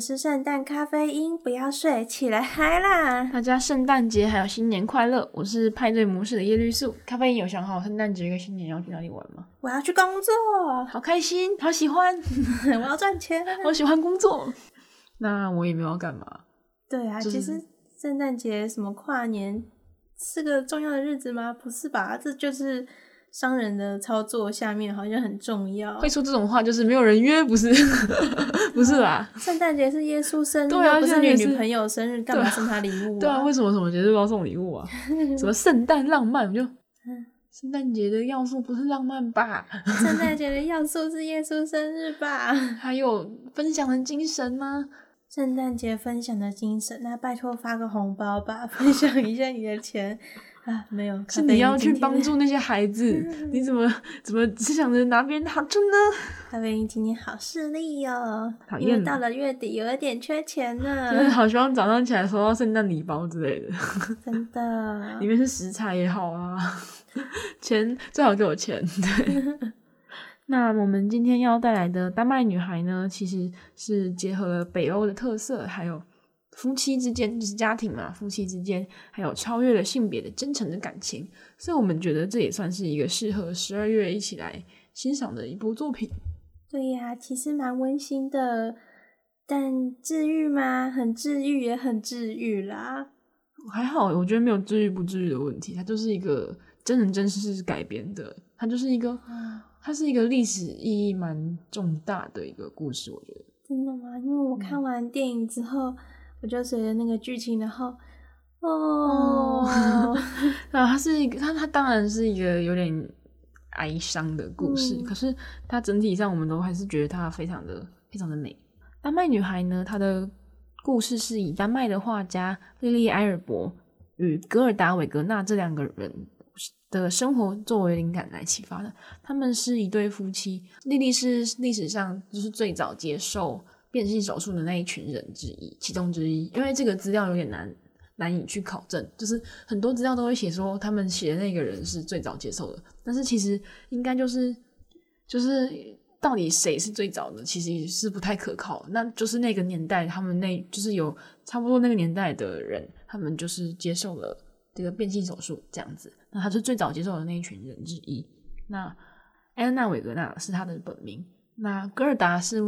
是圣诞咖啡因，不要睡，起来嗨啦！大家圣诞节还有新年快乐！我是派对模式的叶绿素，咖啡因有想好圣诞节跟新年要去哪里玩吗？我要去工作，好开心，好喜欢，我要赚钱，我喜欢工作。那我也没有要干嘛。对啊，就是、其实圣诞节什么跨年是个重要的日子吗？不是吧？这就是。商人的操作下面好像很重要，会说这种话就是没有人约，不是？不是吧？圣诞节是耶稣生日，对啊，不是你女朋友生日，干嘛送她礼物啊？对啊，为什么什么节日都要送礼物啊？什么圣诞浪漫？我就圣诞节的要素不是浪漫吧？圣诞节的要素是耶稣生日吧？还有分享的精神吗？圣诞节分享的精神，那拜托发个红包吧，分享一下你的钱。啊，没有，是你要去帮助那些孩子，你怎么怎么只想着拿别人的好处呢？咖啡因今天好势利哦，讨厌，因为到了月底有一点缺钱呢，真的好希望早上起来收到圣诞礼包之类的，真的，里面是食材也好啊，钱最好给我钱，对。那我们今天要带来的丹麦女孩呢，其实是结合了北欧的特色，还有。夫妻之间就是家庭嘛，夫妻之间还有超越了性别的真诚的感情，所以我们觉得这也算是一个适合十二月一起来欣赏的一部作品。对呀，其实蛮温馨的，但治愈吗？很治愈，也很治愈啦。还好，我觉得没有治愈不治愈的问题，它就是一个真人真事改编的，它就是一个，它是一个历史意义蛮重大的一个故事，我觉得。真的吗？因为我看完电影之后。嗯我就随着那个剧情，然后哦，那它是一个，它它当然是一个有点哀伤的故事，嗯、可是它整体上我们都还是觉得它非常的非常的美。丹麦女孩呢，她的故事是以丹麦的画家莉莉埃尔伯与格尔达韦格纳这两个人的生活作为灵感来启发的。他们是一对夫妻，莉莉是历史上就是最早接受。变性手术的那一群人之一，其中之一，因为这个资料有点难难以去考证，就是很多资料都会写说他们写的那个人是最早接受的，但是其实应该就是就是到底谁是最早的，其实也是不太可靠。那就是那个年代，他们那就是有差不多那个年代的人，他们就是接受了这个变性手术这样子，那他是最早接受的那一群人之一。那艾安娜韦格纳是他的本名，那格尔达是。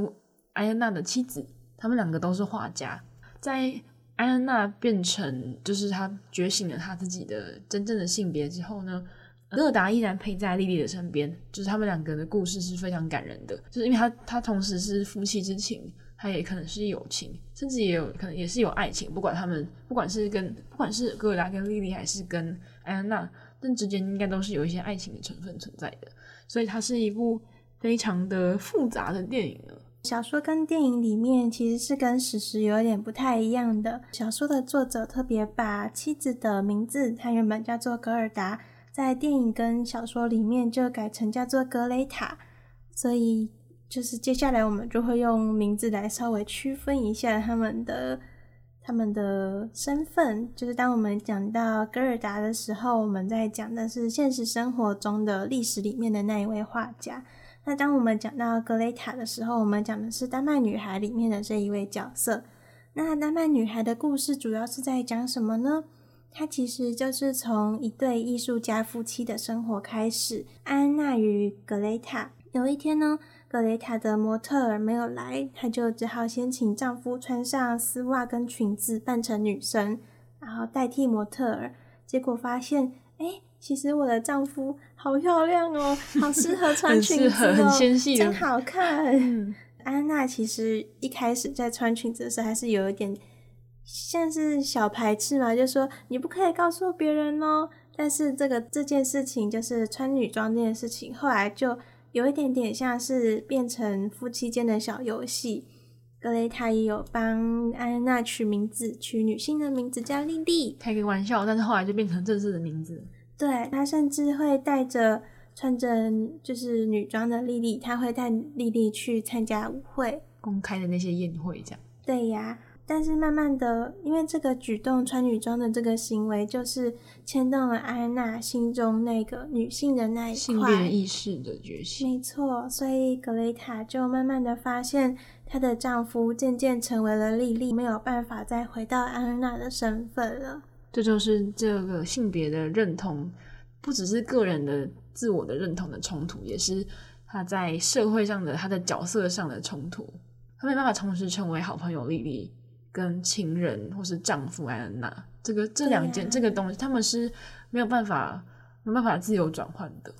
艾安娜的妻子，他们两个都是画家。在艾安娜变成就是她觉醒了她自己的真正的性别之后呢，戈尔达依然陪在莉莉的身边。就是他们两个的故事是非常感人的，就是因为他他同时是夫妻之情，他也可能是友情，甚至也有可能也是有爱情。不管他们不管是跟不管是戈尔达跟莉莉，还是跟艾安娜，但之间应该都是有一些爱情的成分存在的。所以它是一部非常的复杂的电影呢。小说跟电影里面其实是跟史实有点不太一样的。小说的作者特别把妻子的名字，她原本叫做格尔达，在电影跟小说里面就改成叫做格雷塔。所以就是接下来我们就会用名字来稍微区分一下他们的他们的身份。就是当我们讲到格尔达的时候，我们在讲的是现实生活中的历史里面的那一位画家。那当我们讲到格雷塔的时候，我们讲的是丹麦女孩里面的这一位角色。那丹麦女孩的故事主要是在讲什么呢？它其实就是从一对艺术家夫妻的生活开始。安娜与格雷塔有一天呢，格雷塔的模特儿没有来，她就只好先请丈夫穿上丝袜跟裙子扮成女生，然后代替模特儿。结果发现，哎。其实我的丈夫好漂亮哦，好适合穿裙子哦，很适合，很纤细，真好看。嗯，安娜其实一开始在穿裙子的时候，还是有一点像是小排斥嘛，就说你不可以告诉别人哦。但是这个这件事情，就是穿女装这件事情，后来就有一点点像是变成夫妻间的小游戏。格雷塔也有帮安娜取名字，取女性的名字叫莉莉，开个玩笑，但是后来就变成正式的名字。对，他甚至会带着穿着就是女装的莉莉，他会带莉莉去参加舞会，公开的那些宴会，这样。对呀，但是慢慢的，因为这个举动穿女装的这个行为，就是牵动了安娜心中那个女性的那一块性别意识的觉醒。没错，所以格雷塔就慢慢的发现，她的丈夫渐渐成为了莉莉，没有办法再回到安娜的身份了。这就是这个性别的认同，不只是个人的自我的认同的冲突，也是他在社会上的他的角色上的冲突。他没办法同时成为好朋友莉莉跟情人或是丈夫安恩娜。这个这两件、啊、这个东西，他们是没有办法没有办法自由转换的。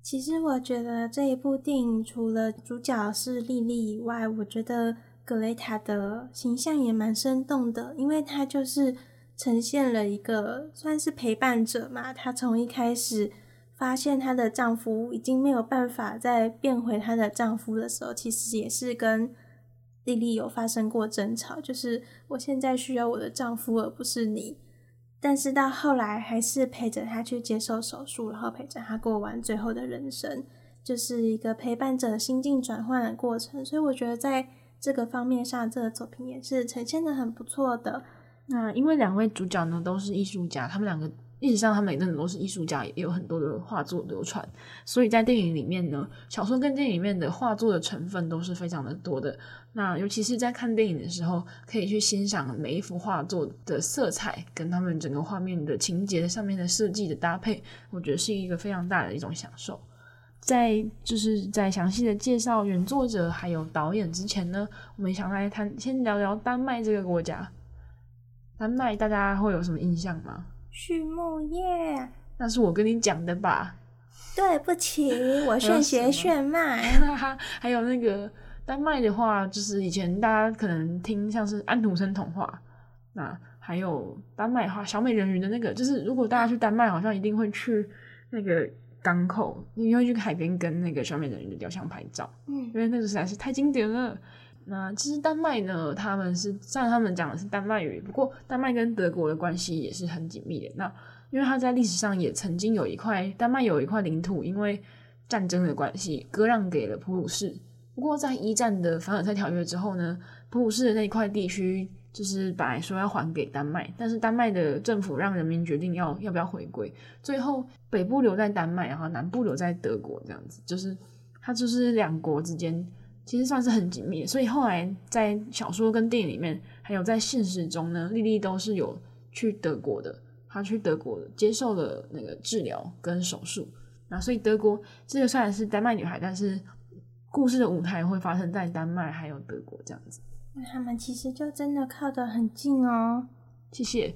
其实我觉得这一部电影除了主角是莉莉以外，我觉得格雷塔的形象也蛮生动的，因为她就是呈现了一个算是陪伴者嘛。她从一开始发现她的丈夫已经没有办法再变回她的丈夫的时候，其实也是跟莉莉有发生过争吵，就是我现在需要我的丈夫，而不是你。但是到后来还是陪着她去接受手术，然后陪着她过完最后的人生，就是一个陪伴者心境转换的过程。所以我觉得在这个方面上，这个作品也是呈现的很不错的。那因为两位主角呢都是艺术家，他们两个历史上他们也真的都是艺术家，也有很多的画作流传，所以在电影里面呢，小说跟电影里面的画作的成分都是非常的多的。那尤其是在看电影的时候，可以去欣赏每一幅画作的色彩，跟他们整个画面的情节上面的设计的搭配，我觉得是一个非常大的一种享受。在就是在详细的介绍原作者还有导演之前呢，我们想来谈，先聊聊丹麦这个国家。丹麦大家会有什么印象吗？畜牧业。那是我跟你讲的吧？对不起，我炫学炫卖。还有那个。丹麦的话，就是以前大家可能听像是安徒生童话，那还有丹麦话小美人鱼的那个，就是如果大家去丹麦，好像一定会去那个港口，因为去海边跟那个小美人鱼的雕像拍照，嗯，因为那个实在是太经典了。那其实丹麦呢，他们是虽然他们讲的是丹麦语，不过丹麦跟德国的关系也是很紧密的。那因为他在历史上也曾经有一块丹麦有一块领土，因为战争的关系割让给了普鲁士。不过，在一战的凡尔赛条约之后呢，普鲁士的那一块地区就是本来说要还给丹麦，但是丹麦的政府让人民决定要要不要回归，最后北部留在丹麦，然后南部留在德国，这样子就是它就是两国之间其实算是很紧密的。所以后来在小说跟电影里面，还有在现实中呢，莉莉都是有去德国的，她去德国接受了那个治疗跟手术。那所以德国这个虽然是丹麦女孩，但是。故事的舞台会发生在丹麦还有德国这样子，那他们其实就真的靠得很近哦。谢谢。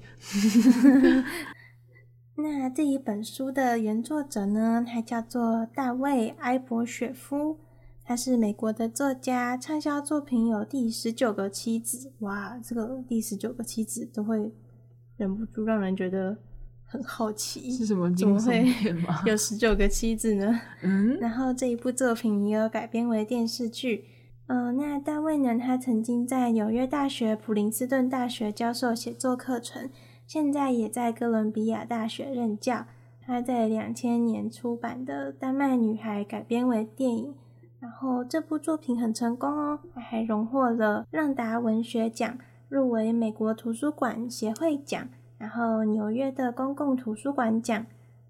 那这一本书的原作者呢，他叫做大卫·埃伯雪夫，他是美国的作家，畅销作品有《第十九个妻子》。哇，这个第十九个妻子都会忍不住让人觉得。很好奇是什么？怎么会有十九个妻子呢？嗯，然后这一部作品也有改编为电视剧。嗯、呃，那大卫呢？他曾经在纽约大学、普林斯顿大学教授写作课程，现在也在哥伦比亚大学任教。他在两千年出版的《丹麦女孩》改编为电影，然后这部作品很成功哦，还荣获了让达文学奖，入围美国图书馆协会奖。然后纽约的公共图书馆奖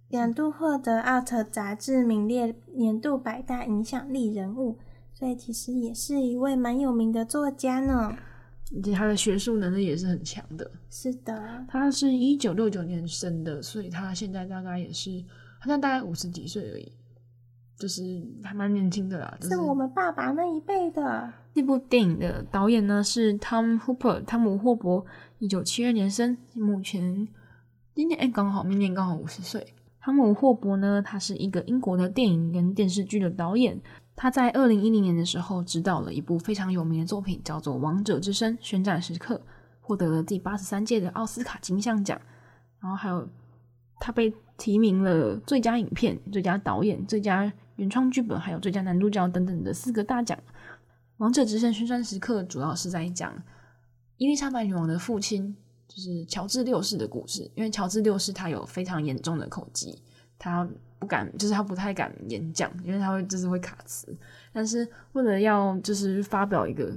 两度获得《Out》杂志名列年度百大影响力人物，所以其实也是一位蛮有名的作家呢。而且他的学术能力也是很强的。是的，他是一九六九年生的，所以他现在大概也是，好像大概五十几岁而已，就是还蛮年轻的啦。就是我们爸爸那一辈的。这部电影的导演呢是 Tom Hooper，汤姆·霍伯。一九七二年生，目前今年哎刚好，明年刚好五十岁。汤姆·霍伯呢，他是一个英国的电影跟电视剧的导演。他在二零一零年的时候执导了一部非常有名的作品，叫做《王者之声：宣战时刻》，获得了第八十三届的奥斯卡金像奖。然后还有他被提名了最佳影片、最佳导演、最佳原创剧本，还有最佳男主角等等的四个大奖。《王者之声：宣战时刻》主要是在讲。伊丽莎白女王的父亲就是乔治六世的故事，因为乔治六世他有非常严重的口疾，他不敢，就是他不太敢演讲，因为他会就是会卡词。但是为了要就是发表一个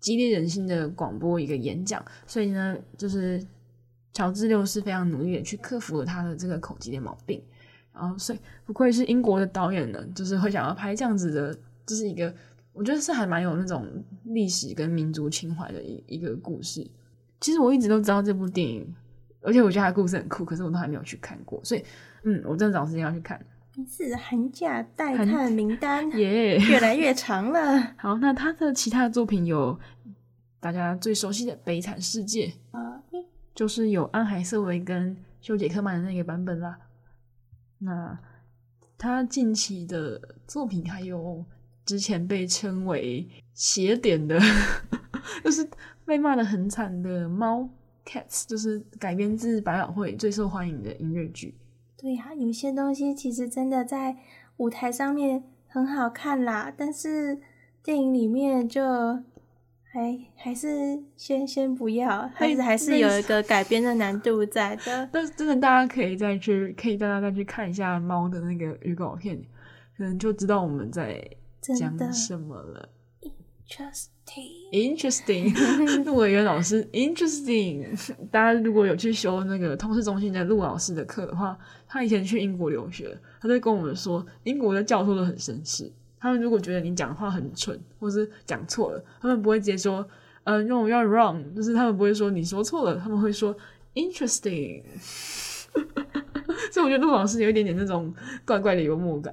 激励人心的广播一个演讲，所以呢，就是乔治六世非常努力的去克服了他的这个口疾的毛病。然后，所以不愧是英国的导演呢，就是会想要拍这样子的，就是一个我觉得是还蛮有那种历史跟民族情怀的一一个故事。其实我一直都知道这部电影，而且我觉得它的故事很酷，可是我都还没有去看过，所以嗯，我真的找时间要去看。是寒假待看名单耶，yeah. 越来越长了。好，那他的其他的作品有大家最熟悉的《悲惨世界》啊，就是有安海瑟薇跟修杰克曼的那个版本啦。那他近期的作品还有之前被称为邪点的，就是被骂得很惨的《猫》（Cats），就是改编自百老汇最受欢迎的音乐剧。对呀、啊，有些东西其实真的在舞台上面很好看啦，但是电影里面就还还是先先不要，还是还是有一个改编的难度在的。但是真的，大家可以再去，可以大家再去看一下猫的那个预告片，可能就知道我们在讲什么了。Interesting，interesting，陆委员老师，Interesting。大家如果有去修那个通识中心的陆老师的课的话，他以前去英国留学，他就跟我们说，英国的教授都很绅士。他们如果觉得你讲话很蠢，或是讲错了，他们不会直接说，呃，no you're wrong，就是他们不会说你说错了，他们会说 Interesting。所以我觉得陆老师有一点点那种怪怪的幽默感。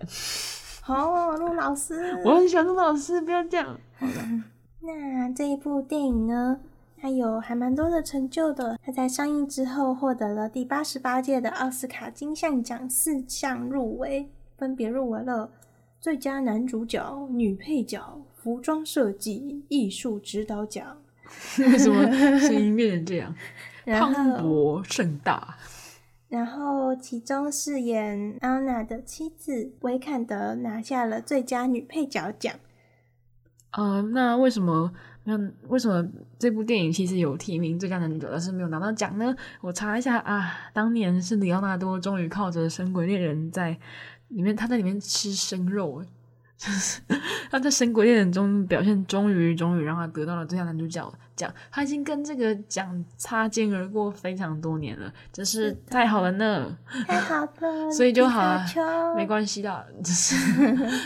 好，陆老师，我很喜欢陆老师，不要这样。好的，那这一部电影呢，它有还蛮多的成就的。它在上映之后获得了第八十八届的奥斯卡金像奖四项入围，分别入围了最佳男主角、女配角、服装设计、艺术指导奖。为什么声音变成这样？磅礴盛大。然后，其中饰演安娜的妻子维坎德拿下了最佳女配角奖。呃，那为什么那？为什么这部电影其实有提名最佳男主角，但是没有拿到奖呢？我查一下啊，当年是里奥纳多终于靠着《神鬼猎人》在里面，他在里面吃生肉。就是他在《神鬼恋人》中表现，终于终于让他得到了最佳男主角奖。他已经跟这个奖擦肩而过非常多年了，真是太好了呢！太好了，所以就好了，没关系啦，只是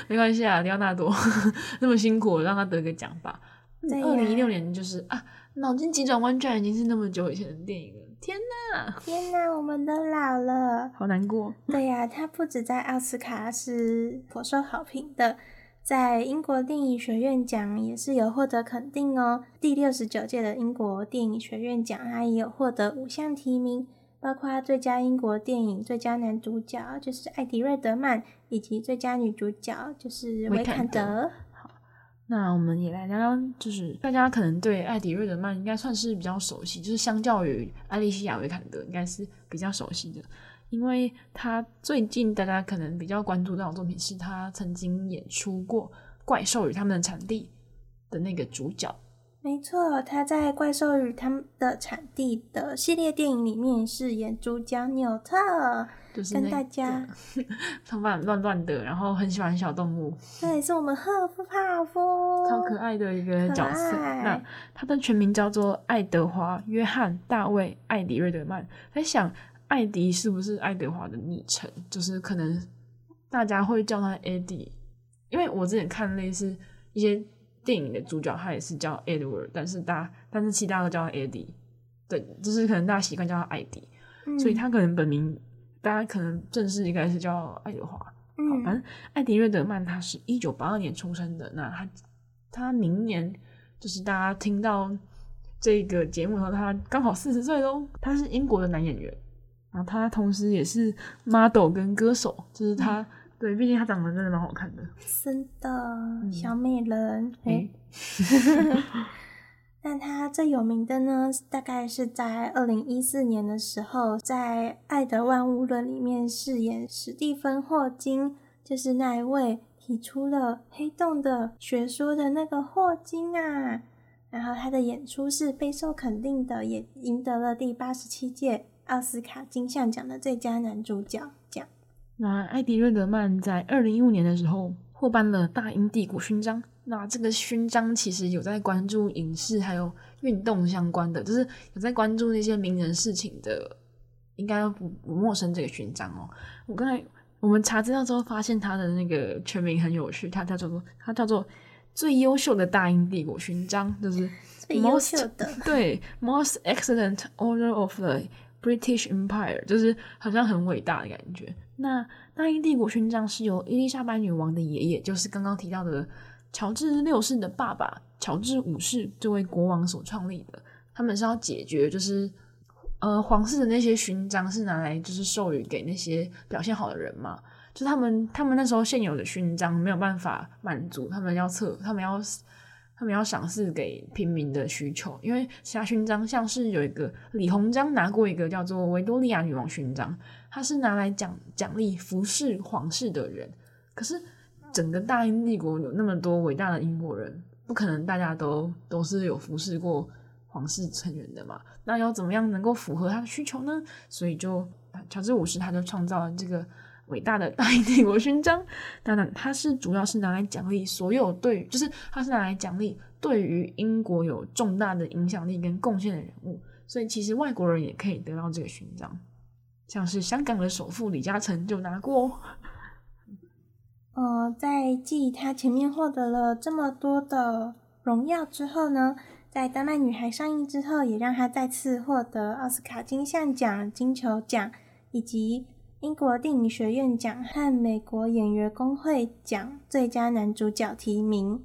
没关系啊，里奥纳多 那么辛苦，让他得个奖吧。二零一六年就是啊，脑筋急转弯居然已经是那么久以前的电影了。天呐，天呐，我们都老了，好难过。对呀、啊，他不止在奥斯卡是颇受好评的，在英国电影学院奖也是有获得肯定哦。第六十九届的英国电影学院奖，他也有获得五项提名，包括最佳英国电影最佳男主角就是艾迪·瑞德曼，以及最佳女主角就是维坎德。那我们也来聊聊，就是大家可能对艾迪·瑞德曼应该算是比较熟悉，就是相较于艾莉西亚·维坎德，应该是比较熟悉的，因为他最近大家可能比较关注到的作品是他曾经演出过《怪兽与他们的产地》的那个主角。没错，他在《怪兽与他们的产地》的系列电影里面饰演主角纽特。就是、跟大家 头发乱乱的，然后很喜欢小动物。对，是我们赫夫帕夫，超可爱的一个角色。那他的全名叫做爱德华·约翰·大卫·艾迪·瑞德曼。在想，艾迪是不是爱德华的昵称？就是可能大家会叫他 Eddie，因为我之前看类似一些电影的主角，他也是叫 Edward，但是大但是其他都叫他 Eddie。对，就是可能大家习惯叫他艾迪、嗯，所以他可能本名。大家可能正式应该是叫爱德华，嗯，反正艾迪·瑞德曼他是一九八二年出生的，那他他明年就是大家听到这个节目的时候，他刚好四十岁喽。他是英国的男演员，然后他同时也是 model 跟歌手，就是他、嗯、对，毕竟她长得真的蛮好看的，真的，小美人，哎、嗯。欸但他最有名的呢，大概是在二零一四年的时候，在《爱的万物论》里面饰演史蒂芬·霍金，就是那一位提出了黑洞的学说的那个霍金啊。然后他的演出是备受肯定的，也赢得了第八十七届奥斯卡金像奖的最佳男主角奖。那艾迪·瑞德曼在二零一五年的时候获颁了大英帝国勋章。那这个勋章其实有在关注影视还有运动相关的，就是有在关注那些名人事情的，应该不不陌生这个勋章哦。我刚才我们查资料之后发现他的那个全名很有趣，他叫做他叫做最优秀的大英帝国勋章，就是最优秀的，对，Most Excellent Order of the British Empire，就是好像很伟大的感觉。那大英帝国勋章是由伊丽莎白女王的爷爷，就是刚刚提到的乔治六世的爸爸乔治五世这位国王所创立的。他们是要解决，就是呃皇室的那些勋章是拿来就是授予给那些表现好的人嘛。就他们，他们那时候现有的勋章没有办法满足他们要测，他们要，他们要赏赐给平民的需求。因为其他勋章，像是有一个李鸿章拿过一个叫做维多利亚女王勋章，它是拿来奖奖励服侍皇室的人。可是整个大英帝国有那么多伟大的英国人，不可能大家都都是有服侍过皇室成员的嘛？那要怎么样能够符合他的需求呢？所以就乔治五世他就创造了这个。伟大的大英帝国勋章，当然它是主要是拿来奖励所有对，就是它是拿来奖励对于英国有重大的影响力跟贡献的人物，所以其实外国人也可以得到这个勋章，像是香港的首富李嘉诚就拿过。呃，在继他前面获得了这么多的荣耀之后呢，在《丹麦女孩》上映之后，也让他再次获得奥斯卡金像奖、金球奖以及。英国电影学院奖和美国演员工会奖最佳男主角提名。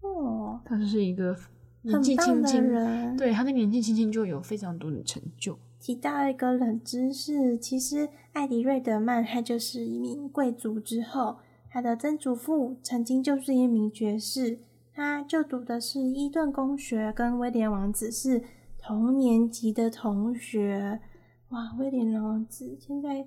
哦，他是一个年纪轻轻的人，对，他的年纪轻轻就有非常多的成就。提到一个冷知识，其实艾迪·瑞德曼他就是一名贵族，之后他的曾祖父曾经就是一名爵士，他就读的是伊顿公学，跟威廉王子是同年级的同学。哇，威廉王子现在。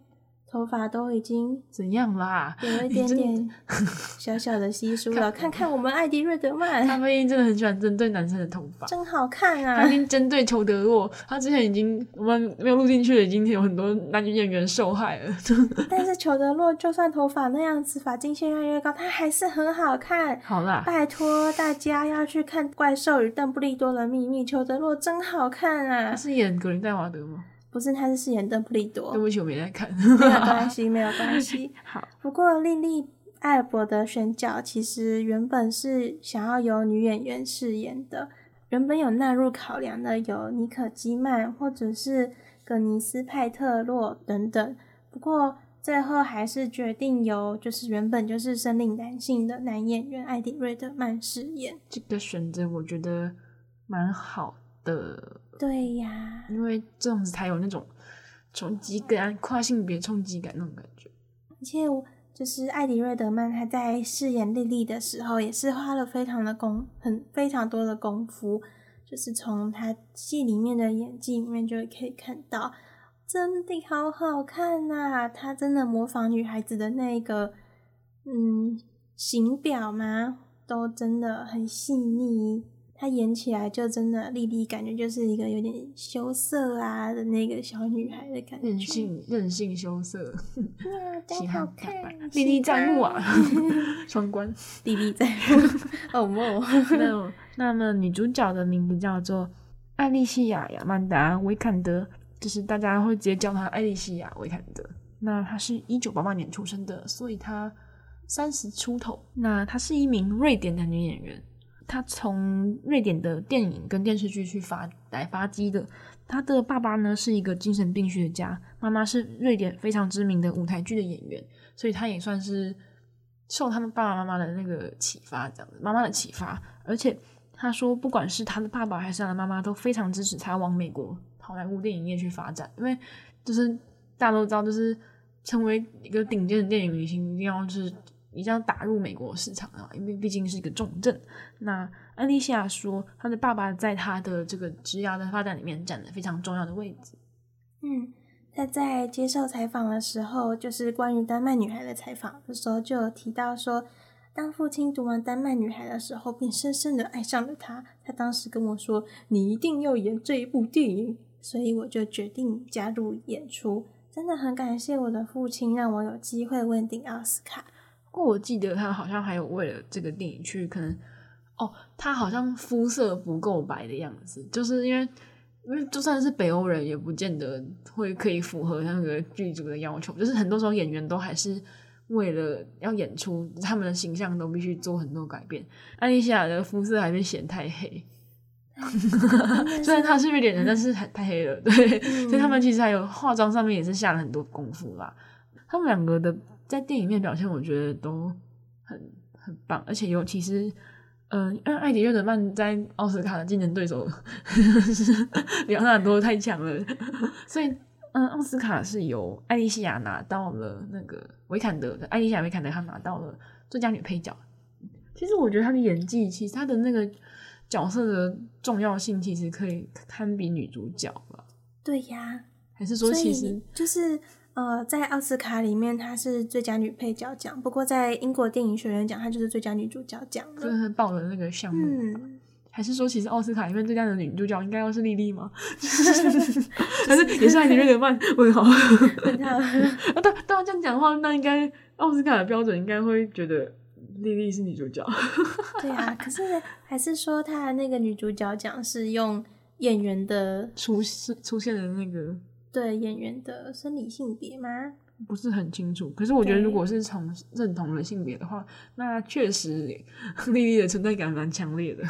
头发都已经怎样啦？有一点点 小小的稀疏了。看看我们艾迪·瑞德曼，他们真的很喜欢针对男生的头发，真好看啊！他已经针对裘德洛，他之前已经我们没有录进去了，已经有很多男女演员受害了。但是裘德洛就算头发那样子，发际线越来越高，他还是很好看。好啦，拜托大家要去看《怪兽与邓布利多的秘密》，裘德洛真好看啊！他是演格林戴华德吗？不是，他是饰演邓布利多。对不起，我没在看。没有 关系，没有关系。好，不过莉莉·艾尔伯的选角其实原本是想要由女演员饰演的，原本有纳入考量的有妮可基曼或者是葛尼斯派特洛等等。不过最后还是决定由就是原本就是生理男性的男演员艾迪·瑞德曼饰演。这个选择我觉得蛮好的。对呀，因为这样子才有那种冲击感，跨性别冲击感那种感觉。而且，就是艾迪·瑞德曼他在饰演莉莉的时候，也是花了非常的功，很非常多的功夫。就是从他戏里面的演技里面就可以看到，真的好好看呐、啊！他真的模仿女孩子的那个，嗯，形表嘛，都真的很细腻。她演起来就真的，莉莉感觉就是一个有点羞涩啊的那个小女孩的感觉，任性任性羞涩，哇，真好看，历历在目啊，双关，历历在 目，哦莫，那 那么女主角的名字叫做艾莉西亚·亚曼达·维坎德，就是大家会直接叫她艾莉西亚·维坎德。那她是一九八八年出生的，所以她三十出头。那她是一名瑞典的女演员。他从瑞典的电影跟电视剧去发来发迹的。他的爸爸呢是一个精神病学家，妈妈是瑞典非常知名的舞台剧的演员，所以他也算是受他们爸爸妈妈的那个启发，这样子妈妈的启发。而且他说，不管是他的爸爸还是他的妈妈，都非常支持他往美国好莱坞电影业去发展，因为就是大家都知道，就是成为一个顶尖的电影明星，一定要是。你这样打入美国市场啊，因为毕竟是一个重镇。那安丽西亚说，她的爸爸在她的这个职业的发展里面占了非常重要的位置。嗯，他在接受采访的时候，就是关于丹麦女孩的采访的时候，就有提到说，当父亲读完丹麦女孩的时候，便深深的爱上了她。他当时跟我说：“你一定要演这一部电影。”所以我就决定加入演出。真的很感谢我的父亲，让我有机会问鼎奥斯卡。不过我记得他好像还有为了这个电影去可能哦，他好像肤色不够白的样子，就是因为因为就算是北欧人，也不见得会可以符合那个剧组的要求。就是很多时候演员都还是为了要演出，他们的形象都必须做很多改变。艾丽西亚的肤色还被嫌太黑，虽然她是瑞典人，但是太太黑了。对，嗯、所以他们其实还有化妆上面也是下了很多功夫啦。他们两个的在电影面表现，我觉得都很很棒，而且尤其是，嗯、呃，因为艾迪·约德曼在奥斯卡的竞争对手 是里奥纳多太强了，所以。嗯，奥斯卡是由艾莉西亚拿到了那个维坎德的，艾莉西亚维坎德她拿到了最佳女配角。其实我觉得她的演技，其实她的那个角色的重要性，其实可以堪比女主角吧？对呀，还是说其实就是呃，在奥斯卡里面她是最佳女配角奖，不过在英国电影学院奖，她就是最佳女主角奖，就是报的那个项目。嗯还是说，其实奥斯卡里面最佳的女主角应该要是莉莉吗？还是也是艾迪·瑞德曼？问号。问号。啊，对，当然这样讲的话，那应该奥斯卡的标准应该会觉得莉莉是女主角。对啊，可是还是说她的那个女主角奖是用演员的出出现的那个对演员的生理性别吗？不是很清楚。可是我觉得，如果是从认同的性别的话，那确实莉莉的存在感蛮强烈的。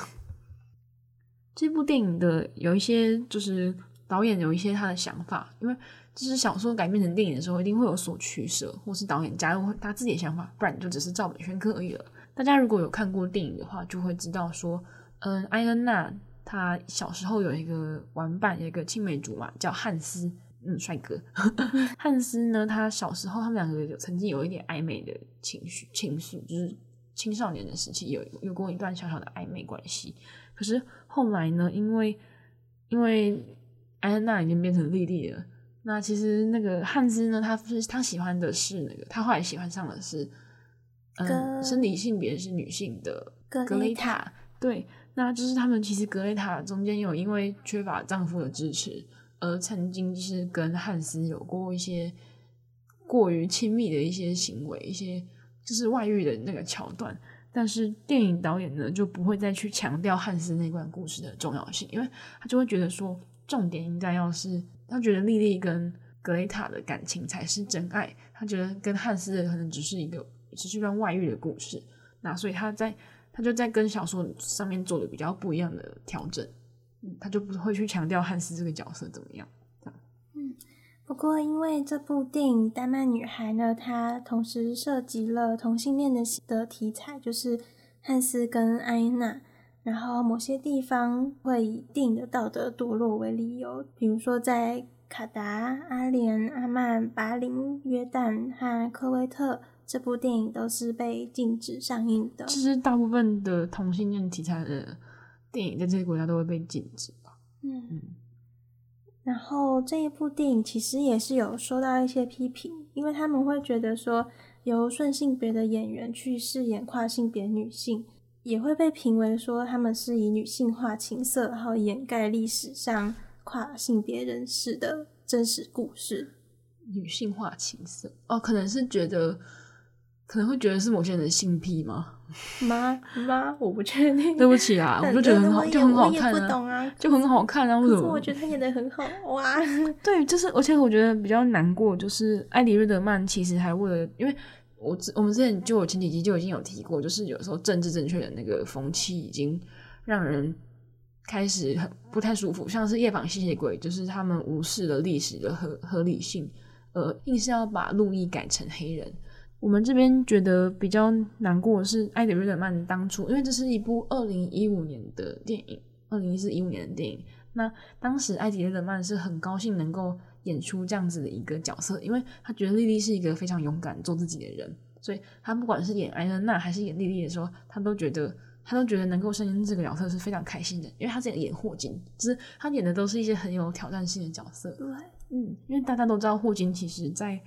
这部电影的有一些就是导演有一些他的想法，因为就是小说改编成电影的时候，一定会有所取舍，或是导演加入他自己的想法，不然就只是照本宣科而已了。大家如果有看过电影的话，就会知道说，嗯，艾恩娜她小时候有一个玩伴，有一个青梅竹马叫汉斯，嗯，帅哥。汉斯呢，他小时候他们两个有曾经有一点暧昧的情绪，情绪就是青少年的时期有有过一段小小的暧昧关系。可是后来呢？因为因为安娜已经变成莉莉了，那其实那个汉斯呢，他是他喜欢的是那个，他后来喜欢上的是，嗯，生理性别是女性的格雷塔。对，那就是他们其实格雷塔中间有因为缺乏丈夫的支持，而曾经就是跟汉斯有过一些过于亲密的一些行为，一些就是外遇的那个桥段。但是电影导演呢，就不会再去强调汉斯那段故事的重要性，因为他就会觉得说，重点应该要是他觉得莉莉跟格雷塔的感情才是真爱，他觉得跟汉斯的可能只是一个只是一段外遇的故事，那所以他在他就在跟小说上面做了比较不一样的调整，他就不会去强调汉斯这个角色怎么样。不过，因为这部电影《丹麦女孩》呢，它同时涉及了同性恋的的题材，就是汉斯跟艾安娜。然后某些地方会以电影的道德堕落为理由，比如说在卡达、阿联、阿曼、巴林、约旦和科威特，这部电影都是被禁止上映的。其实大部分的同性恋题材的电影在这些国家都会被禁止吧？嗯。嗯然后这一部电影其实也是有受到一些批评，因为他们会觉得说，由顺性别的演员去饰演跨性别女性，也会被评为说他们是以女性化情色，然后掩盖历史上跨性别人士的真实故事。女性化情色哦，可能是觉得。可能会觉得是某些人的性癖吗？妈妈？我不确定。对不起啊，我就觉得很好，就很好看啊，就很好看啊。为什么？我觉得他演的很好哇。对，就是而且我觉得比较难过，就是艾迪·瑞德曼其实还为了，因为我我们之前就我前几集就已经有提过，就是有时候政治正确的那个风气已经让人开始很不太舒服，像是《夜访吸血鬼》，就是他们无视了历史的合合理性，呃，硬是要把路易改成黑人。我们这边觉得比较难过的是艾迪·瑞德曼当初，因为这是一部二零一五年的电影，二零一四一五年的电影。那当时艾迪·瑞德曼是很高兴能够演出这样子的一个角色，因为他觉得莉莉是一个非常勇敢、做自己的人，所以他不管是演艾伦娜还是演莉莉的时候，他都觉得他都觉得能够胜任这个角色是非常开心的，因为他是演霍金，就是他演的都是一些很有挑战性的角色。对，嗯，因为大家都知道霍金其实在。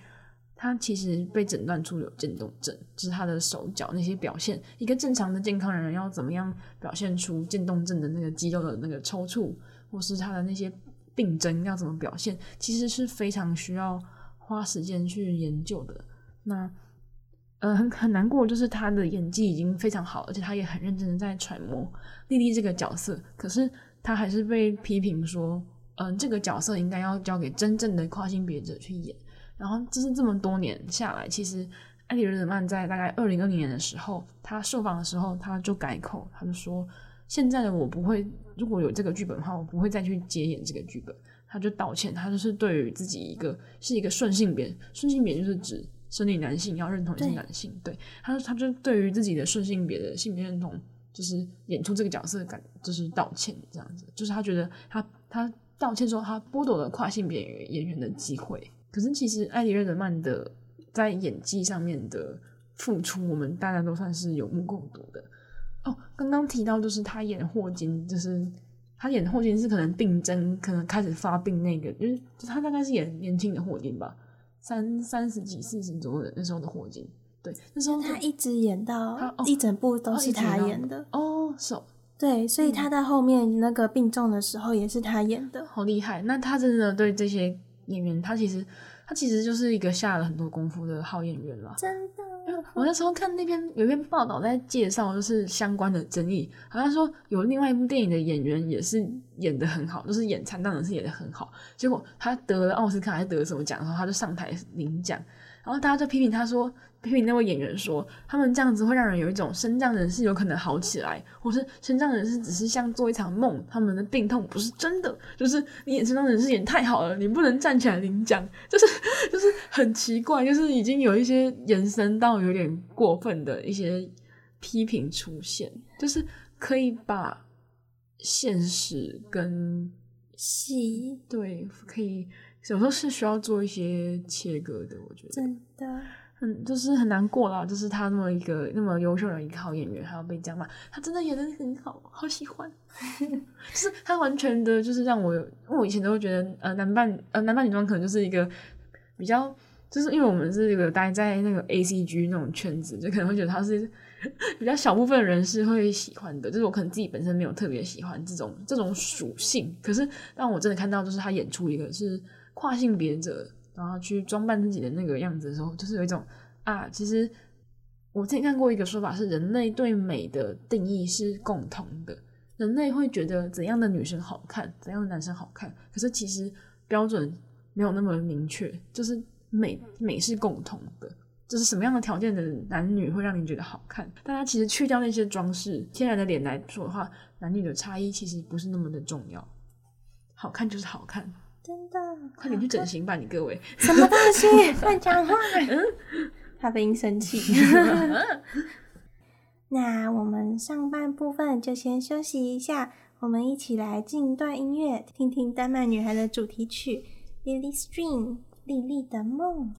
他其实被诊断出有渐冻症，就是他的手脚那些表现，一个正常的健康人要怎么样表现出渐冻症的那个肌肉的那个抽搐，或是他的那些病征要怎么表现，其实是非常需要花时间去研究的。那，呃，很很难过，就是他的演技已经非常好，而且他也很认真的在揣摩莉莉这个角色，可是他还是被批评说，嗯、这个角色应该要交给真正的跨性别者去演。然后，就是这么多年下来，其实艾迪·瑞德曼在大概二零二零年的时候，他受访的时候，他就改口，他就说：“现在的我不会，如果有这个剧本的话，我不会再去接演这个剧本。”他就道歉，他就是对于自己一个是一个顺性别，顺性别就是指生理男性要认同你是男性，对，对他，他就对于自己的顺性别的性别认同，就是演出这个角色感，就是道歉这样子，就是他觉得他他道歉之后，他剥夺了跨性别演员的机会。可是其实艾迪·瑞德曼的。在演技上面的付出，我们大家都算是有目共睹的。哦，刚刚提到就是他演霍金，就是他演霍金是可能病症可能开始发病那个，就是就他大概是演年轻的霍金吧，三三十几、四十左右的那时候的霍金。对，那时候他一直演到一整部都是他演的。哦，是哦，对，所以他在后面那个病重的时候也是他演的，好厉害。那他真的对这些演员，他其实。他其实就是一个下了很多功夫的好演员了。真的，我那时候看那篇有一篇报道在介绍，就是相关的争议，好像说有另外一部电影的演员也是演的很好，就是演残障人士演的很好，结果他得了奥斯卡还是得了什么奖，然后他就上台领奖，然后大家就批评他说。批评那位演员说，他们这样子会让人有一种身障人士有可能好起来，或是身障人士只是像做一场梦，他们的病痛不是真的。就是你演身障人士演太好了，你不能站起来领奖，就是就是很奇怪，就是已经有一些延伸到有点过分的一些批评出现，就是可以把现实跟戏对，可以有时候是需要做一些切割的，我觉得真的。很就是很难过啦，就是他那么一个那么优秀的一个好演员，还要被这样骂。他真的演的很好，好喜欢。就是他完全的，就是让我，因为我以前都会觉得，呃，男扮呃男扮女装可能就是一个比较，就是因为我们是一个待在那个 A C G 那种圈子，就可能会觉得他是比较小部分人是会喜欢的。就是我可能自己本身没有特别喜欢这种这种属性，可是当我真的看到，就是他演出一个是跨性别者。然后去装扮自己的那个样子的时候，就是有一种啊，其实我之前看过一个说法是，人类对美的定义是共同的。人类会觉得怎样的女生好看，怎样的男生好看，可是其实标准没有那么明确。就是美美是共同的，就是什么样的条件的男女会让你觉得好看。大家其实去掉那些装饰，天然的脸来说的话，男女的差异其实不是那么的重要。好看就是好看。真的，快点去整形吧，你各位！什么东西？乱讲话！嗯，咖啡因生气。那我们上半部分就先休息一下，我们一起来进一段音乐，听听丹麦女孩的主题曲《Lily Stream》莉莉的梦。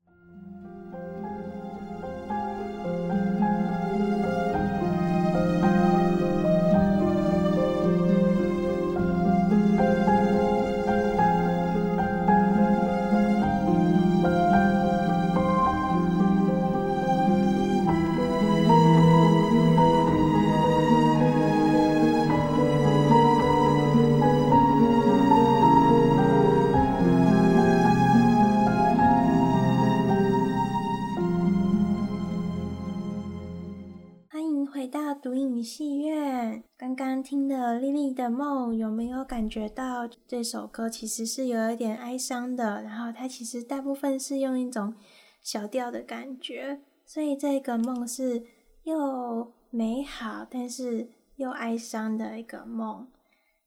感觉到这首歌其实是有一点哀伤的？然后它其实大部分是用一种小调的感觉，所以这个梦是又美好，但是又哀伤的一个梦。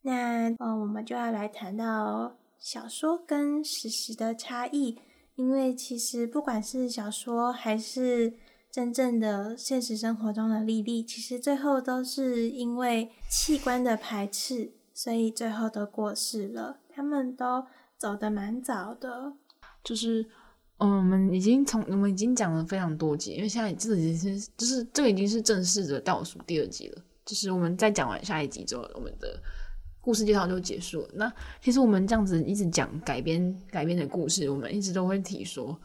那呃，我们就要来谈到小说跟史实的差异，因为其实不管是小说还是真正的现实生活中的莉莉，其实最后都是因为器官的排斥，所以最后都过世了。他们都走得蛮早的。就是，嗯，我们已经从我们已经讲了非常多集，因为现在这已经是就是这个已经是正式的倒数第二集了。就是我们再讲完下一集之后，我们的故事介绍就结束了。那其实我们这样子一直讲改编改编的故事，我们一直都会提说。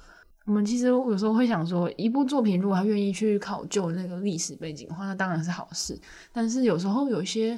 我们其实有时候会想说，一部作品如果他愿意去考究那个历史背景的话，那当然是好事。但是有时候有些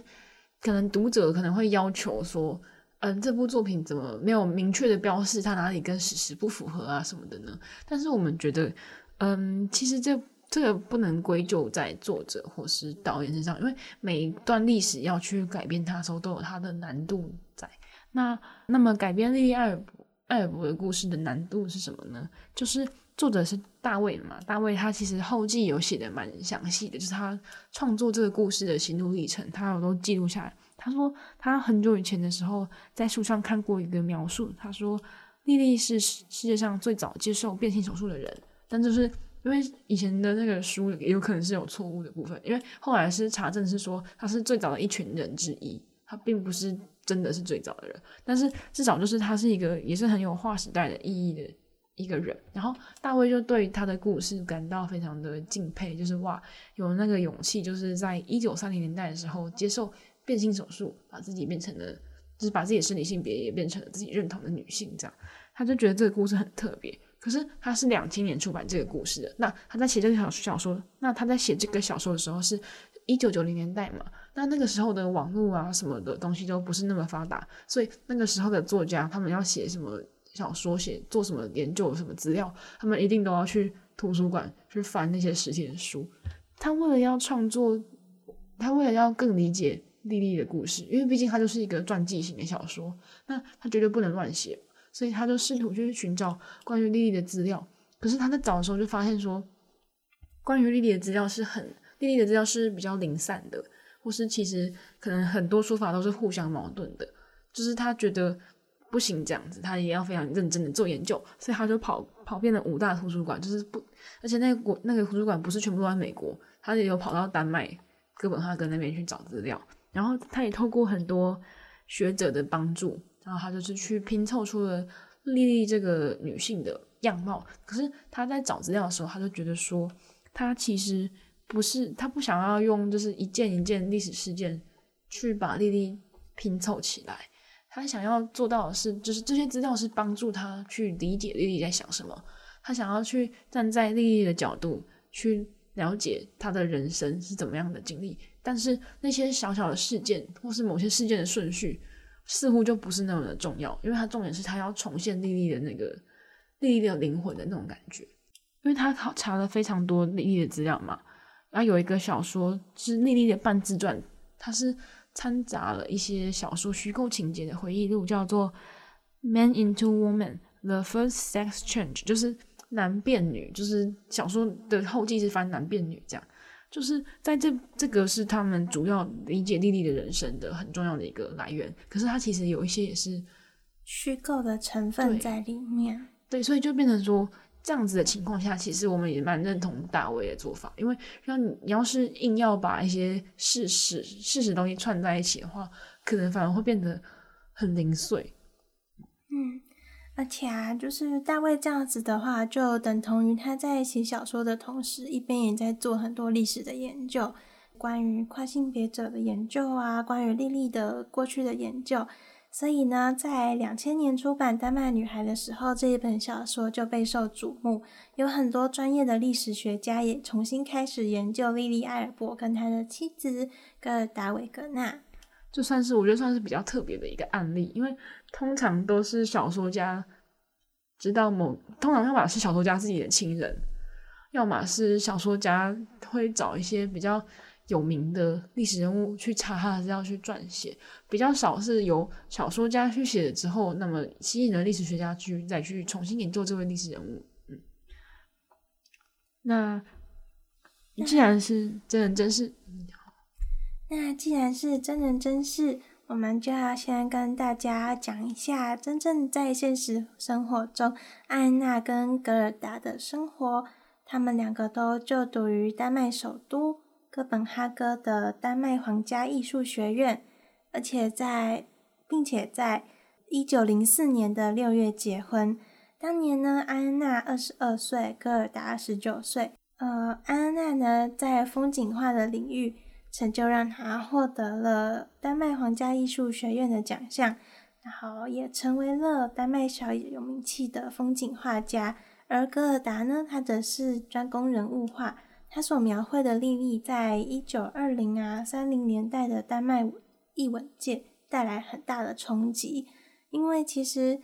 可能读者可能会要求说，嗯，这部作品怎么没有明确的标示它哪里跟史实不符合啊什么的呢？但是我们觉得，嗯，其实这这个不能归咎在作者或是导演身上，因为每一段历史要去改编它的时候，都有它的难度在。那那么改编莉莉艾尔伯艾尔伯的故事的难度是什么呢？就是作者是大卫嘛，大卫他其实后记有写的蛮详细的，就是他创作这个故事的心路历程，他有都记录下来。他说他很久以前的时候在书上看过一个描述，他说莉莉是世界上最早接受变性手术的人，但就是因为以前的那个书也有可能是有错误的部分，因为后来是查证是说他是最早的一群人之一，他并不是真的是最早的人，但是至少就是他是一个也是很有划时代的意义的一个人。然后大卫就对他的故事感到非常的敬佩，就是哇，有那个勇气，就是在一九三零年代的时候接受。变性手术把自己变成了，就是把自己的生理性别也变成了自己认同的女性，这样他就觉得这个故事很特别。可是他是两千年出版这个故事的，那他在写这个小小说，那他在写这个小说的时候是一九九零年代嘛？那那个时候的网络啊什么的东西都不是那么发达，所以那个时候的作家他们要写什么小说，写做什么研究什么资料，他们一定都要去图书馆去翻那些实体的书。他为了要创作，他为了要更理解。莉莉的故事，因为毕竟它就是一个传记型的小说，那他绝对不能乱写，所以他就试图去寻找关于莉莉的资料。可是他在找的时候就发现说，关于莉莉的资料是很，莉莉的资料是比较零散的，或是其实可能很多说法都是互相矛盾的。就是他觉得不行这样子，他也要非常认真的做研究，所以他就跑跑遍了五大图书馆，就是不，而且那个国那个图书馆不是全部都在美国，他也有跑到丹麦哥本哈根那边去找资料。然后他也透过很多学者的帮助，然后他就是去拼凑出了莉莉这个女性的样貌。可是他在找资料的时候，他就觉得说，他其实不是，他不想要用就是一件一件历史事件去把莉莉拼凑起来。他想要做到的是，就是这些资料是帮助他去理解莉莉在想什么。他想要去站在莉莉的角度去了解她的人生是怎么样的经历。但是那些小小的事件，或是某些事件的顺序，似乎就不是那么的重要，因为他重点是他要重现莉莉的那个莉莉的灵魂的那种感觉。因为他考查了非常多莉莉的资料嘛，然后有一个小说是莉莉的半自传，它是掺杂了一些小说虚构情节的回忆录，叫做《Man into Woman: The First Sex Change》，就是男变女，就是小说的后记是翻男变女这样。就是在这这个是他们主要理解莉莉的人生的很重要的一个来源，可是它其实有一些也是虚构的成分在里面。对，对，所以就变成说这样子的情况下，其实我们也蛮认同大卫的做法，因为让你要是硬要把一些事实事实东西串在一起的话，可能反而会变得很零碎。嗯。而且啊，就是大卫这样子的话，就等同于他在写小说的同时，一边也在做很多历史的研究，关于跨性别者的研究啊，关于莉莉的过去的研究。所以呢，在两千年出版《丹麦女孩》的时候，这一本小说就备受瞩目，有很多专业的历史学家也重新开始研究莉莉·艾尔伯跟他的妻子戈尔达·维格纳。就算是我觉得算是比较特别的一个案例，因为通常都是小说家知道某，通常要么是小说家自己的亲人，要么是小说家会找一些比较有名的历史人物去查他的资料去撰写，比较少是由小说家去写了之后，那么吸引了历史学家去再去重新研究这位历史人物。嗯，那既然是真人真事。那既然是真人真事，我们就要先跟大家讲一下真正在现实生活中，艾安娜跟格尔达的生活。他们两个都就读于丹麦首都哥本哈根的丹麦皇家艺术学院，而且在，并且在一九零四年的六月结婚。当年呢，安娜二十二岁，格尔达十九岁。呃，安娜呢，在风景画的领域。成就让他获得了丹麦皇家艺术学院的奖项，然后也成为了丹麦小有名气的风景画家。而戈尔达呢，他则是专攻人物画，他所描绘的莉莉，在一九二零啊三零年代的丹麦艺文界带来很大的冲击，因为其实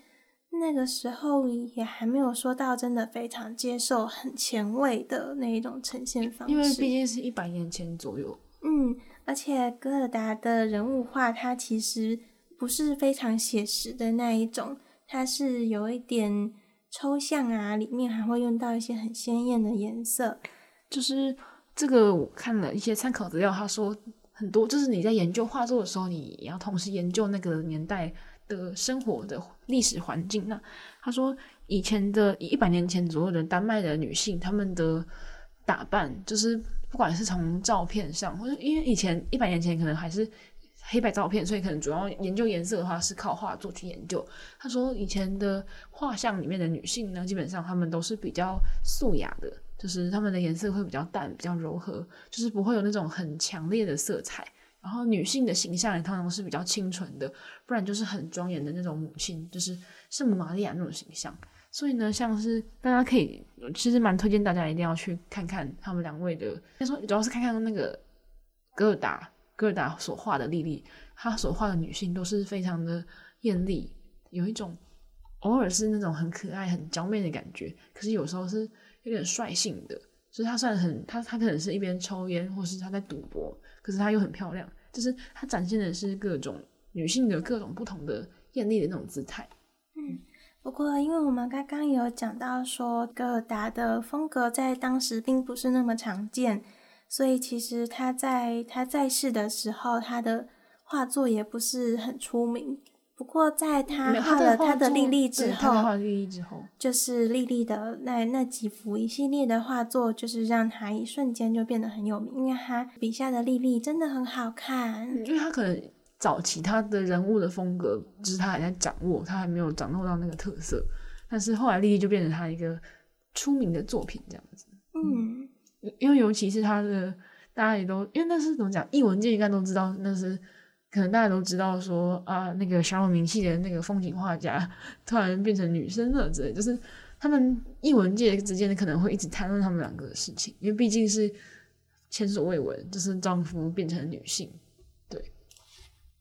那个时候也还没有说到真的非常接受很前卫的那一种呈现方式，因为毕竟是一百年前左右。嗯，而且戈尔达的人物画，它其实不是非常写实的那一种，它是有一点抽象啊，里面还会用到一些很鲜艳的颜色。就是这个，我看了一些参考资料，他说很多，就是你在研究画作的时候，你要同时研究那个年代的生活的历史环境。那他说，以前的一百年前左右的丹麦的女性，她们的打扮，就是不管是从照片上，或者因为以前一百年前可能还是。黑白照片，所以可能主要研究颜色的话是靠画作去研究。他说以前的画像里面的女性呢，基本上她们都是比较素雅的，就是他们的颜色会比较淡、比较柔和，就是不会有那种很强烈的色彩。然后女性的形象也通常是比较清纯的，不然就是很庄严的那种母亲，就是圣母玛利亚那种形象。所以呢，像是大家可以，其实蛮推荐大家一定要去看看他们两位的，先说主要是看看那个格尔达。戈尔达所画的莉莉，她所画的女性都是非常的艳丽，有一种偶尔是那种很可爱、很娇媚的感觉，可是有时候是有点率性的。就是她算很，她她可能是一边抽烟，或是她在赌博，可是她又很漂亮，就是她展现的是各种女性的各种不同的艳丽的那种姿态。嗯，不过因为我们刚刚有讲到说，戈尔达的风格在当时并不是那么常见。所以其实他在他在世的时候，他的画作也不是很出名。不过在他画了他的莉莉之后，画莉莉之后，就是莉莉的那那几幅一系列的画作，就是让他一瞬间就变得很有名。因为他笔下的莉莉真的很好看，因为他可能早期他的人物的风格，就是他还在掌握，他还没有掌握到那个特色。但是后来莉莉就变成他一个出名的作品，这样子。嗯。因为尤其是他的，大家也都因为那是怎么讲，艺文界应该都知道，那是可能大家都知道说啊，那个小有名气的那个风景画家突然变成女生了之类，就是他们艺文界之间可能会一直谈论他们两个的事情，因为毕竟是前所未闻，就是丈夫变成女性。对。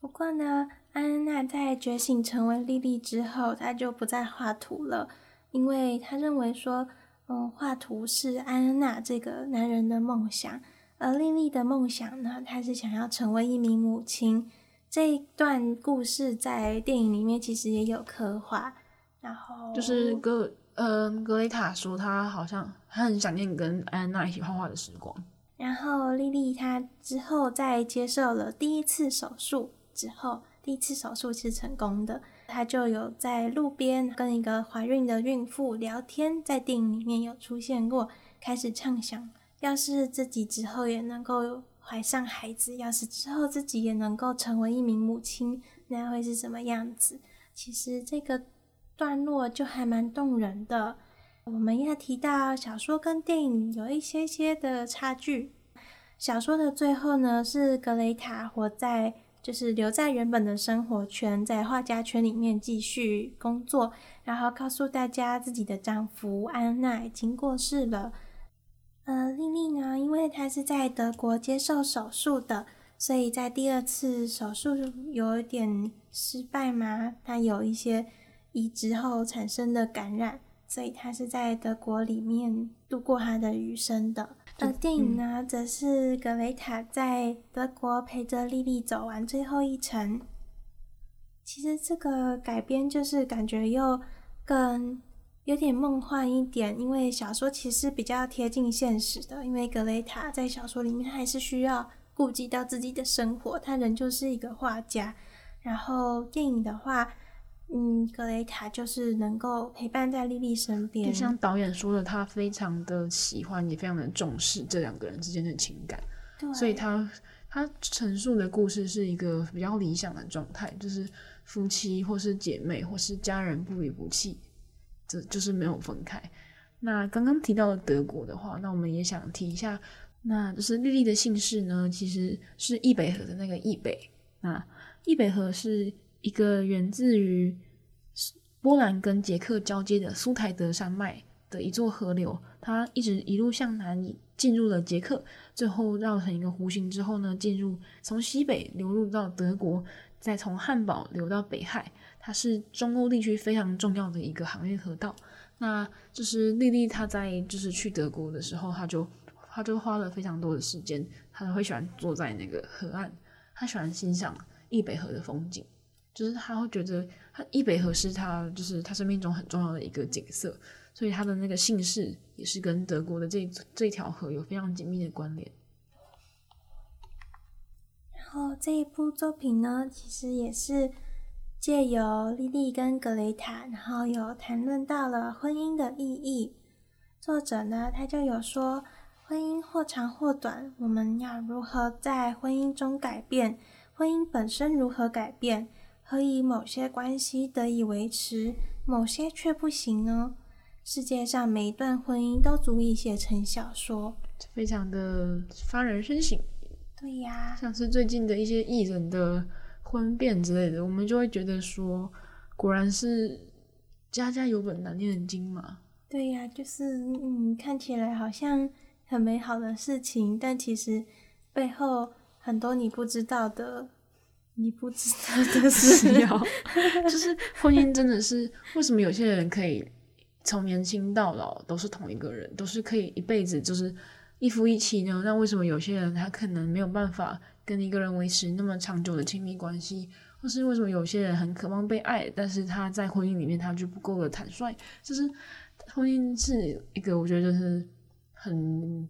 不过呢，安娜在觉醒成为莉莉之后，她就不再画图了，因为她认为说。嗯，画图是安安娜这个男人的梦想，而莉莉的梦想呢，她是想要成为一名母亲。这一段故事在电影里面其实也有刻画。然后就是格，呃，格雷塔说她好像她很想念跟安安娜一起画画的时光。然后莉莉她之后在接受了第一次手术之后，第一次手术是成功的。她就有在路边跟一个怀孕的孕妇聊天，在电影里面有出现过，开始畅想，要是自己之后也能够怀上孩子，要是之后自己也能够成为一名母亲，那会是什么样子？其实这个段落就还蛮动人的。我们要提到小说跟电影有一些些的差距。小说的最后呢，是格雷塔活在。就是留在原本的生活圈，在画家圈里面继续工作，然后告诉大家自己的丈夫安安娜已经过世了。呃，莉莉呢，因为她是在德国接受手术的，所以在第二次手术有一点失败嘛，她有一些移植后产生的感染，所以她是在德国里面度过她的余生的。而电影呢，则是格雷塔在德国陪着莉莉走完最后一程。其实这个改编就是感觉又更有点梦幻一点，因为小说其实比较贴近现实的。因为格雷塔在小说里面还是需要顾及到自己的生活，他仍旧是一个画家。然后电影的话。嗯，格雷塔就是能够陪伴在莉莉身边，就像导演说的，他非常的喜欢，也非常的重视这两个人之间的情感。对，所以他他陈述的故事是一个比较理想的状态，就是夫妻或是姐妹或是家人不离不弃，这就是没有分开。那刚刚提到了德国的话，那我们也想提一下，那就是莉莉的姓氏呢，其实是易北河的那个易北。那易北河是。一个源自于波兰跟捷克交接的苏台德山脉的一座河流，它一直一路向南进入了捷克，最后绕成一个弧形之后呢，进入从西北流入到德国，再从汉堡流到北海，它是中欧地区非常重要的一个航运河道。那就是莉莉她在就是去德国的时候，她就她就花了非常多的时间，她会喜欢坐在那个河岸，她喜欢欣赏易北河的风景。就是他会觉得他易北河是他就是他生命中很重要的一个景色，所以他的那个姓氏也是跟德国的这这条河有非常紧密的关联。然后这一部作品呢，其实也是借由莉莉跟格雷塔，然后有谈论到了婚姻的意义。作者呢，他就有说，婚姻或长或短，我们要如何在婚姻中改变？婚姻本身如何改变？何以某些关系得以维持，某些却不行呢？世界上每一段婚姻都足以写成小说，非常的发人深省。对呀，像是最近的一些艺人的婚变之类的，我们就会觉得说，果然是家家有本难念的经嘛。对呀，就是嗯，看起来好像很美好的事情，但其实背后很多你不知道的。你不知道的事要，就是婚姻真的是为什么有些人可以从年轻到老都是同一个人，都是可以一辈子就是一夫一妻呢？那为什么有些人他可能没有办法跟一个人维持那么长久的亲密关系？或是为什么有些人很渴望被爱，但是他在婚姻里面他就不够的坦率？就是婚姻是一个我觉得就是很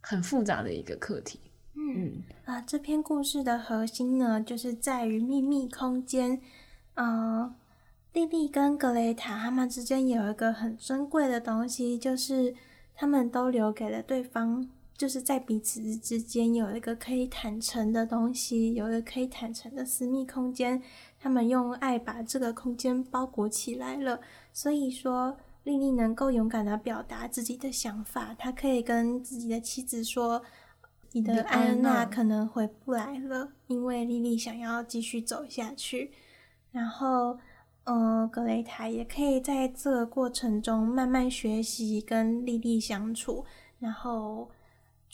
很复杂的一个课题。嗯啊，这篇故事的核心呢，就是在于秘密空间。呃，莉莉跟格雷塔他们之间有一个很珍贵的东西，就是他们都留给了对方，就是在彼此之间有一个可以坦诚的东西，有一个可以坦诚的私密空间。他们用爱把这个空间包裹起来了，所以说丽丽能够勇敢地表达自己的想法，她可以跟自己的妻子说。你的艾安娜可能回不来了，因为丽丽想要继续走下去。然后，呃，格雷塔也可以在这个过程中慢慢学习跟莉莉相处，然后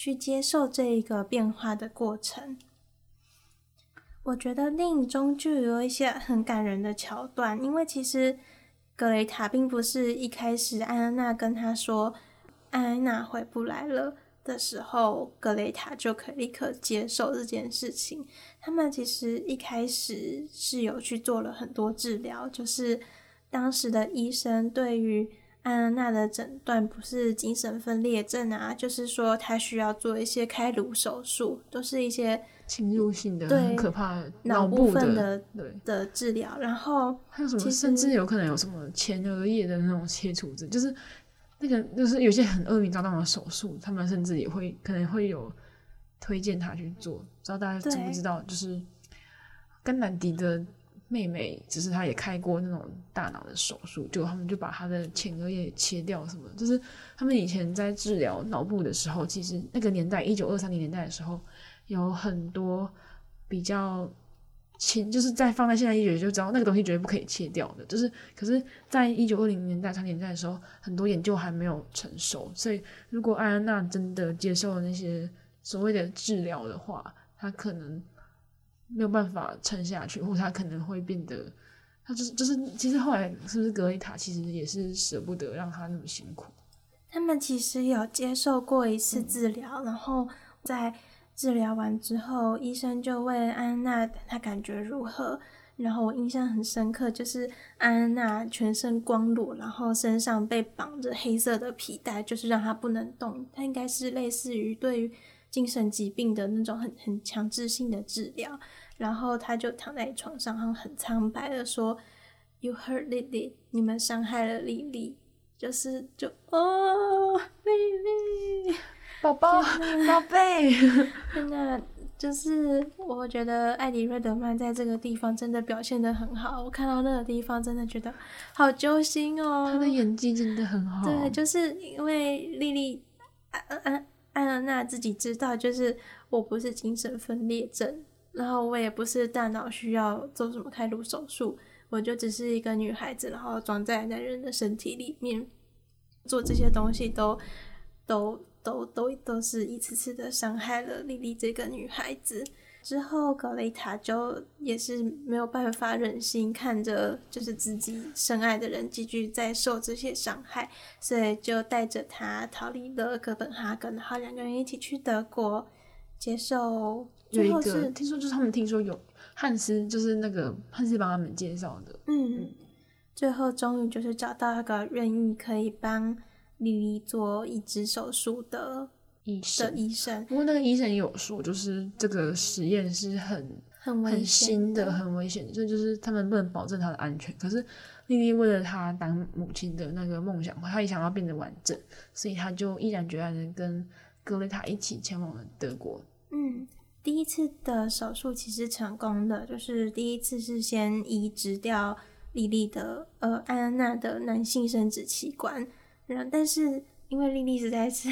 去接受这一个变化的过程。我觉得电影中就有一些很感人的桥段，因为其实格雷塔并不是一开始艾安娜跟他说艾安娜回不来了。的时候，格雷塔就可以立刻接受这件事情。他们其实一开始是有去做了很多治疗，就是当时的医生对于安安娜的诊断不是精神分裂症啊，就是说她需要做一些开颅手术，都是一些侵入性的、对很可怕的脑部分的对的治疗。然后还有什么，甚至有可能有什么前额叶的那种切除症，就是。那个就是有些很恶名昭彰的手术，他们甚至也会可能会有推荐他去做。不知道大家知不知道？就是甘乃迪的妹妹，只是她也开过那种大脑的手术，就他们就把她的前额叶切掉什么。就是他们以前在治疗脑部的时候，其实那个年代一九二三年年代的时候，有很多比较。切就是在放在现在医学就知道那个东西绝对不可以切掉的，就是可是，在一九二零年代、三年代的时候，很多研究还没有成熟，所以如果艾安娜真的接受了那些所谓的治疗的话，她可能没有办法撑下去，或者她可能会变得，他就是就是，其实后来是不是格雷塔其实也是舍不得让他那么辛苦。他们其实有接受过一次治疗，然后在。治疗完之后，医生就问安娜她感觉如何。然后我印象很深刻，就是安娜全身光裸，然后身上被绑着黑色的皮带，就是让她不能动。她应该是类似于对于精神疾病的那种很很强制性的治疗。然后他就躺在床上，然后很苍白的说：“You hurt Lily，你们伤害了莉莉。”就是就哦，丽丽。宝宝，宝贝，真的就是我觉得艾迪·瑞德曼在这个地方真的表现的很好。我看到那个地方，真的觉得好揪心哦。他的演技真的很好。对，就是因为莉莉安安艾尔娜自己知道，就是我不是精神分裂症，然后我也不是大脑需要做什么开颅手术，我就只是一个女孩子，然后装在男人的身体里面，做这些东西都都。都都都是一次次的伤害了莉莉这个女孩子。之后，格雷塔就也是没有办法忍心看着就是自己深爱的人继续在受这些伤害，所以就带着他逃离了哥本哈根，然后两个人一起去德国接受。最后是听说就是他们听说有。汉斯就是那个汉斯帮他们介绍的。嗯，嗯最后终于就是找到一个愿意可以帮莉莉做移植手术的医生。医生，不过那个医生也有说，就是这个实验是很很危险很新的、很危险的，所以就是他们不能保证他的安全。可是丽丽为了她当母亲的那个梦想，她也想要变得完整，所以她就毅然决然的跟格雷塔一起前往了德国。嗯。第一次的手术其实成功的，就是第一次是先移植掉莉莉的呃艾安娜的男性生殖器官，然后但是因为莉莉实在是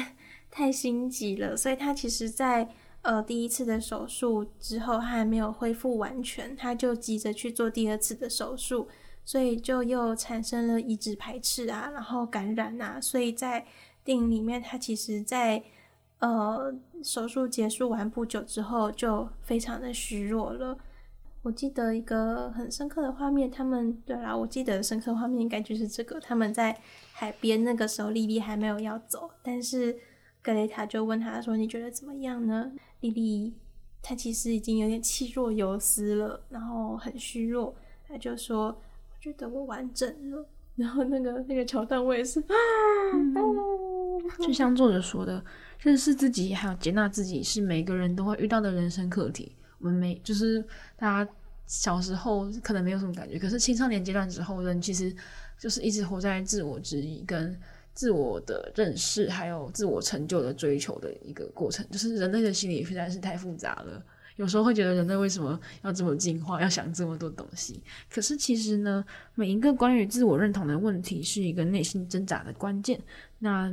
太心急了，所以他其实在呃第一次的手术之后，他还没有恢复完全，他就急着去做第二次的手术，所以就又产生了移植排斥啊，然后感染啊，所以在电影里面，他其实在。呃，手术结束完不久之后，就非常的虚弱了。我记得一个很深刻的画面，他们对啦，我记得深刻画面应该就是这个，他们在海边，那个时候莉莉还没有要走，但是格雷塔就问他说：“你觉得怎么样呢？”莉莉她其实已经有点气若游丝了，然后很虚弱，他就说：“我觉得我完整了。”然后那个那个桥段我也是，嗯、就像作者说的。认识自己还有接纳自己是每个人都会遇到的人生课题。我们没就是大家小时候可能没有什么感觉，可是青少年阶段之后，人其实就是一直活在自我质疑、跟自我的认识，还有自我成就的追求的一个过程。就是人类的心理实在是太复杂了，有时候会觉得人类为什么要这么进化，要想这么多东西？可是其实呢，每一个关于自我认同的问题是一个内心挣扎的关键。那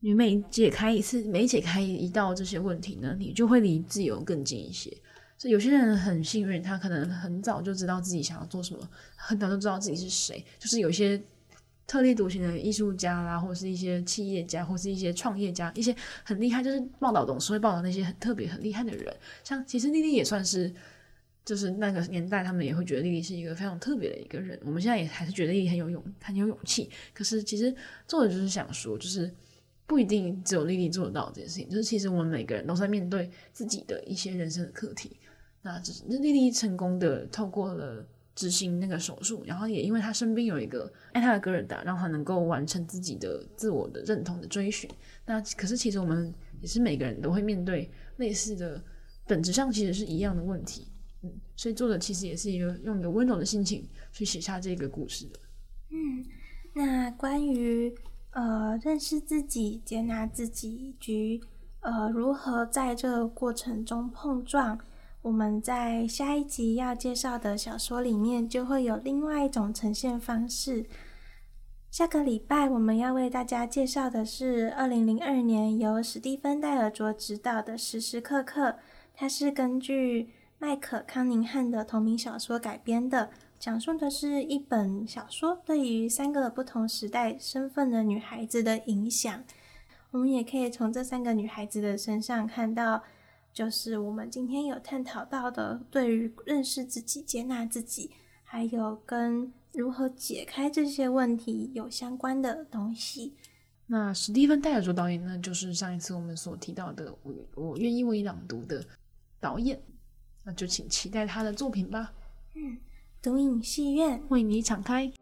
你每解开一次，每解开一道这些问题呢，你就会离自由更近一些。所以有些人很幸运，他可能很早就知道自己想要做什么，很早就知道自己是谁。就是有些特立独行的艺术家啦，或是一些企业家，或是一些创业家，一些很厉害，就是报道董事会报道那些很特别、很厉害的人。像其实莉莉也算是，就是那个年代，他们也会觉得丽丽是一个非常特别的一个人。我们现在也还是觉得丽丽很有勇、很有勇气。可是其实作者就是想说，就是。不一定只有莉莉做得到这件事情，就是其实我们每个人都在面对自己的一些人生的课题。那只是那莉莉成功的透过了执行那个手术，然后也因为他身边有一个爱他的格尔达，让他能够完成自己的自我的认同的追寻。那可是其实我们也是每个人都会面对类似的，本质上其实是一样的问题。嗯，所以作者其实也是一个用一个温柔的心情去写下这个故事的。嗯，那关于。呃，认识自己、接纳自己，以及呃，如何在这个过程中碰撞，我们在下一集要介绍的小说里面就会有另外一种呈现方式。下个礼拜我们要为大家介绍的是二零零二年由史蒂芬·戴尔卓执导的《时时刻刻》，它是根据麦可·康宁汉的同名小说改编的。讲述的是一本小说对于三个不同时代身份的女孩子的影响。我们也可以从这三个女孩子的身上看到，就是我们今天有探讨到的，对于认识自己、接纳自己，还有跟如何解开这些问题有相关的东西。那史蒂芬·戴尔卓导演呢，就是上一次我们所提到的我《我我愿意为你朗读》的导演，那就请期待他的作品吧。嗯。读影戏院为你敞开。